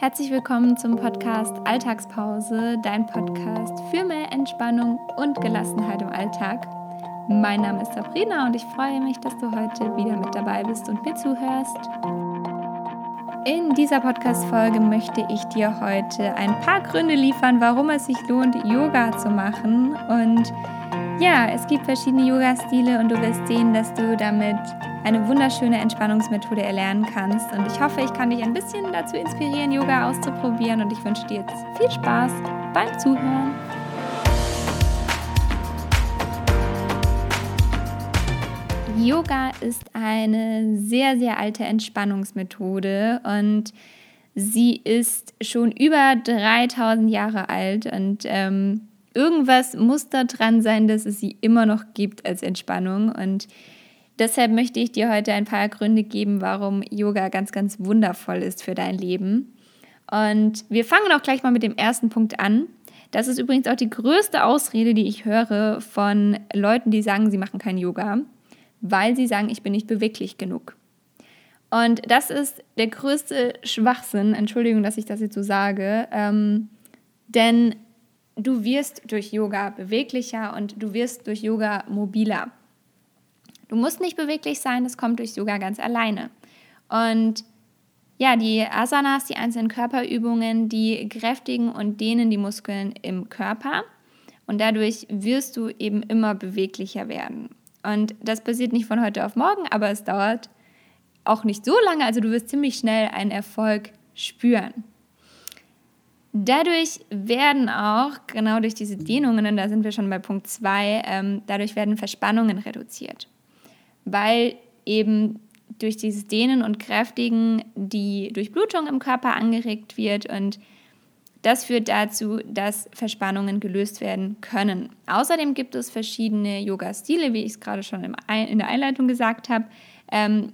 Herzlich willkommen zum Podcast Alltagspause, dein Podcast für mehr Entspannung und Gelassenheit im Alltag. Mein Name ist Sabrina und ich freue mich, dass du heute wieder mit dabei bist und mir zuhörst. In dieser Podcast-Folge möchte ich dir heute ein paar Gründe liefern, warum es sich lohnt, Yoga zu machen. Und ja, es gibt verschiedene Yoga-Stile und du wirst sehen, dass du damit eine wunderschöne Entspannungsmethode erlernen kannst. Und ich hoffe, ich kann dich ein bisschen dazu inspirieren, Yoga auszuprobieren. Und ich wünsche dir jetzt viel Spaß beim Zuhören. Yoga ist eine sehr, sehr alte Entspannungsmethode und sie ist schon über 3000 Jahre alt und ähm, irgendwas muss da dran sein, dass es sie immer noch gibt als Entspannung und Deshalb möchte ich dir heute ein paar Gründe geben, warum Yoga ganz, ganz wundervoll ist für dein Leben. Und wir fangen auch gleich mal mit dem ersten Punkt an. Das ist übrigens auch die größte Ausrede, die ich höre von Leuten, die sagen, sie machen kein Yoga, weil sie sagen, ich bin nicht beweglich genug. Und das ist der größte Schwachsinn, Entschuldigung, dass ich das jetzt so sage, ähm, denn du wirst durch Yoga beweglicher und du wirst durch Yoga mobiler. Du musst nicht beweglich sein, das kommt durch Yoga ganz alleine. Und ja, die Asanas, die einzelnen Körperübungen, die kräftigen und dehnen die Muskeln im Körper. Und dadurch wirst du eben immer beweglicher werden. Und das passiert nicht von heute auf morgen, aber es dauert auch nicht so lange. Also du wirst ziemlich schnell einen Erfolg spüren. Dadurch werden auch, genau durch diese Dehnungen, und da sind wir schon bei Punkt 2, ähm, dadurch werden Verspannungen reduziert weil eben durch dieses Dehnen und Kräftigen die Durchblutung im Körper angeregt wird und das führt dazu, dass Verspannungen gelöst werden können. Außerdem gibt es verschiedene Yoga-Stile, wie ich es gerade schon in der Einleitung gesagt habe. Ähm,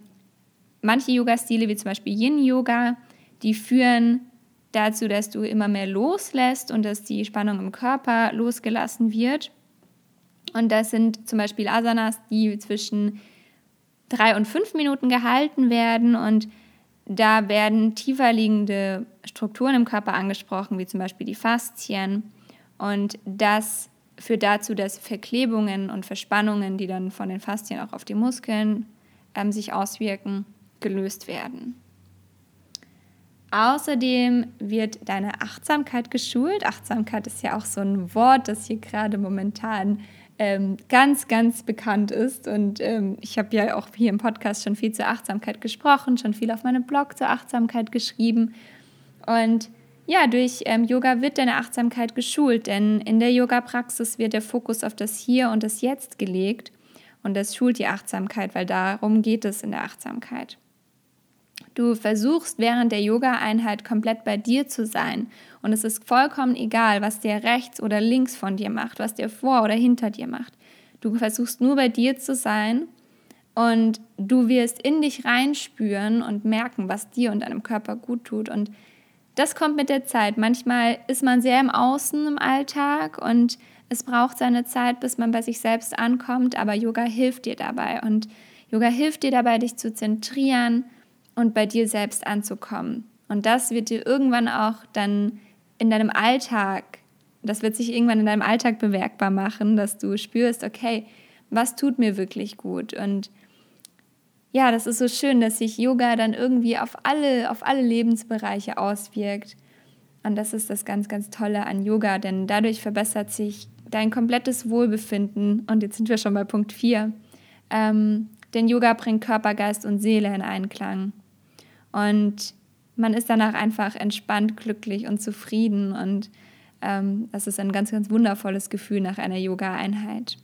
manche Yoga-Stile, wie zum Beispiel Yin-Yoga, die führen dazu, dass du immer mehr loslässt und dass die Spannung im Körper losgelassen wird. Und das sind zum Beispiel Asanas, die zwischen drei und fünf Minuten gehalten werden und da werden tiefer liegende Strukturen im Körper angesprochen, wie zum Beispiel die Faszien. Und das führt dazu, dass Verklebungen und Verspannungen, die dann von den Faszien auch auf die Muskeln ähm, sich auswirken, gelöst werden. Außerdem wird deine Achtsamkeit geschult. Achtsamkeit ist ja auch so ein Wort, das hier gerade momentan ähm, ganz, ganz bekannt ist. Und ähm, ich habe ja auch hier im Podcast schon viel zur Achtsamkeit gesprochen, schon viel auf meinem Blog zur Achtsamkeit geschrieben. Und ja, durch ähm, Yoga wird deine Achtsamkeit geschult, denn in der Yoga-Praxis wird der Fokus auf das Hier und das Jetzt gelegt. Und das schult die Achtsamkeit, weil darum geht es in der Achtsamkeit. Du versuchst während der Yoga-Einheit komplett bei dir zu sein. Und es ist vollkommen egal, was der rechts oder links von dir macht, was der vor oder hinter dir macht. Du versuchst nur bei dir zu sein und du wirst in dich reinspüren und merken, was dir und deinem Körper gut tut. Und das kommt mit der Zeit. Manchmal ist man sehr im Außen im Alltag und es braucht seine Zeit, bis man bei sich selbst ankommt, aber Yoga hilft dir dabei und Yoga hilft dir dabei, dich zu zentrieren und bei dir selbst anzukommen. Und das wird dir irgendwann auch dann in deinem Alltag, das wird sich irgendwann in deinem Alltag bemerkbar machen, dass du spürst, okay, was tut mir wirklich gut? Und ja, das ist so schön, dass sich Yoga dann irgendwie auf alle, auf alle Lebensbereiche auswirkt. Und das ist das ganz, ganz Tolle an Yoga, denn dadurch verbessert sich dein komplettes Wohlbefinden. Und jetzt sind wir schon bei Punkt 4. Ähm, denn Yoga bringt Körper, Geist und Seele in Einklang. Und man ist danach einfach entspannt, glücklich und zufrieden. Und ähm, das ist ein ganz, ganz wundervolles Gefühl nach einer Yoga-Einheit.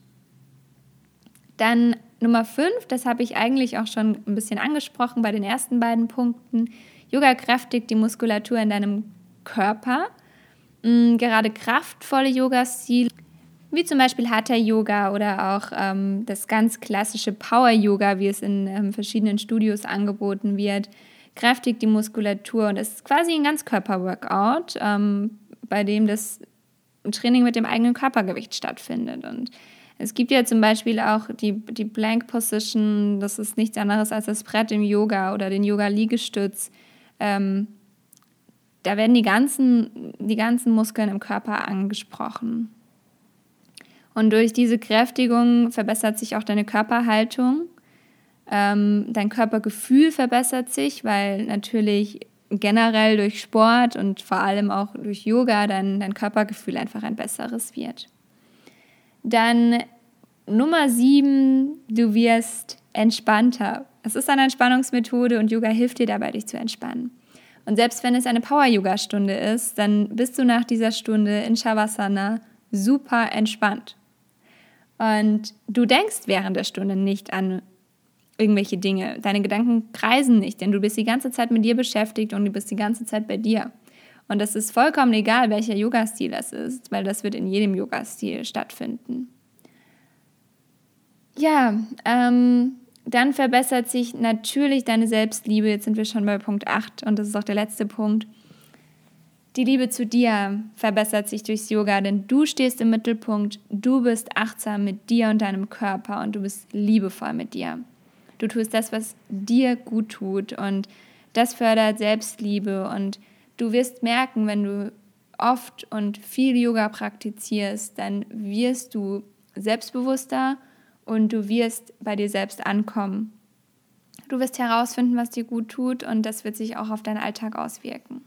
Dann Nummer 5, das habe ich eigentlich auch schon ein bisschen angesprochen bei den ersten beiden Punkten. Yoga kräftigt die Muskulatur in deinem Körper. Mhm, gerade kraftvolle Yoga-Stile, wie zum Beispiel Hatha-Yoga oder auch ähm, das ganz klassische Power-Yoga, wie es in ähm, verschiedenen Studios angeboten wird, kräftigt die Muskulatur und es ist quasi ein Ganzkörper-Workout, ähm, bei dem das Training mit dem eigenen Körpergewicht stattfindet. Und es gibt ja zum Beispiel auch die, die Blank Position, das ist nichts anderes als das Brett im Yoga oder den Yoga-Liegestütz. Ähm, da werden die ganzen, die ganzen Muskeln im Körper angesprochen. Und durch diese Kräftigung verbessert sich auch deine Körperhaltung. Ähm, dein Körpergefühl verbessert sich, weil natürlich generell durch Sport und vor allem auch durch Yoga dein, dein Körpergefühl einfach ein besseres wird. Dann Nummer sieben, du wirst entspannter. Es ist eine Entspannungsmethode und Yoga hilft dir dabei, dich zu entspannen. Und selbst wenn es eine Power-Yoga-Stunde ist, dann bist du nach dieser Stunde in Shavasana super entspannt. Und du denkst während der Stunde nicht an irgendwelche Dinge. Deine Gedanken kreisen nicht, denn du bist die ganze Zeit mit dir beschäftigt und du bist die ganze Zeit bei dir. Und das ist vollkommen egal, welcher Yoga-Stil das ist, weil das wird in jedem Yoga-Stil stattfinden. Ja, ähm, dann verbessert sich natürlich deine Selbstliebe. Jetzt sind wir schon bei Punkt 8 und das ist auch der letzte Punkt. Die Liebe zu dir verbessert sich durchs Yoga, denn du stehst im Mittelpunkt, du bist achtsam mit dir und deinem Körper und du bist liebevoll mit dir. Du tust das, was dir gut tut und das fördert Selbstliebe und du wirst merken, wenn du oft und viel Yoga praktizierst, dann wirst du selbstbewusster und du wirst bei dir selbst ankommen. Du wirst herausfinden, was dir gut tut und das wird sich auch auf deinen Alltag auswirken.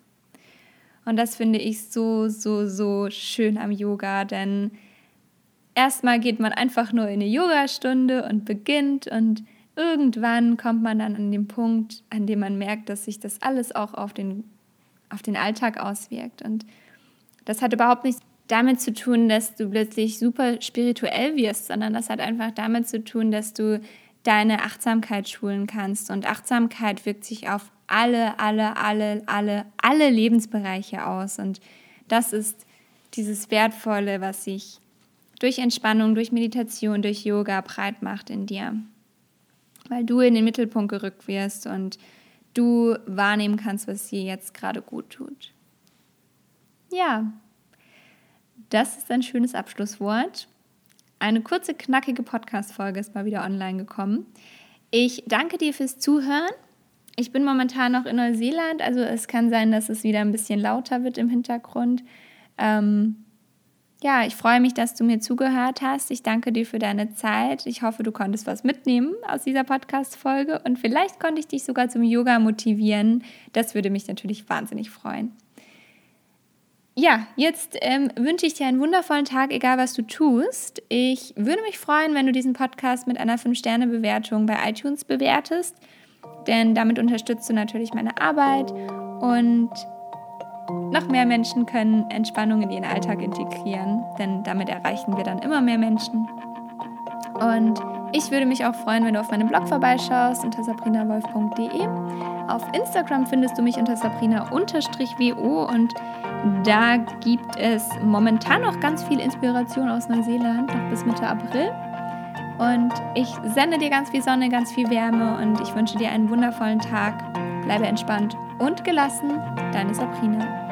Und das finde ich so, so, so schön am Yoga, denn erstmal geht man einfach nur in eine Yogastunde und beginnt und irgendwann kommt man dann an den Punkt, an dem man merkt, dass sich das alles auch auf den, auf den Alltag auswirkt. Und das hat überhaupt nichts damit zu tun, dass du plötzlich super spirituell wirst, sondern das hat einfach damit zu tun, dass du deine Achtsamkeit schulen kannst. Und Achtsamkeit wirkt sich auf alle, alle, alle, alle, alle Lebensbereiche aus. Und das ist dieses Wertvolle, was sich durch Entspannung, durch Meditation, durch Yoga breit macht in dir weil du in den Mittelpunkt gerückt wirst und du wahrnehmen kannst, was dir jetzt gerade gut tut. Ja, das ist ein schönes Abschlusswort. Eine kurze, knackige Podcast-Folge ist mal wieder online gekommen. Ich danke dir fürs Zuhören. Ich bin momentan noch in Neuseeland, also es kann sein, dass es wieder ein bisschen lauter wird im Hintergrund. Ähm, ja, ich freue mich, dass du mir zugehört hast. Ich danke dir für deine Zeit. Ich hoffe, du konntest was mitnehmen aus dieser Podcast-Folge und vielleicht konnte ich dich sogar zum Yoga motivieren. Das würde mich natürlich wahnsinnig freuen. Ja, jetzt ähm, wünsche ich dir einen wundervollen Tag, egal was du tust. Ich würde mich freuen, wenn du diesen Podcast mit einer 5-Sterne-Bewertung bei iTunes bewertest, denn damit unterstützt du natürlich meine Arbeit und noch mehr Menschen können Entspannung in ihren Alltag integrieren, denn damit erreichen wir dann immer mehr Menschen. Und ich würde mich auch freuen, wenn du auf meinem Blog vorbeischaust unter sabrinawolf.de. Auf Instagram findest du mich unter sabrina-wo und da gibt es momentan noch ganz viel Inspiration aus Neuseeland, noch bis Mitte April. Und ich sende dir ganz viel Sonne, ganz viel Wärme und ich wünsche dir einen wundervollen Tag. Bleibe entspannt und gelassen. Deine Sabrina.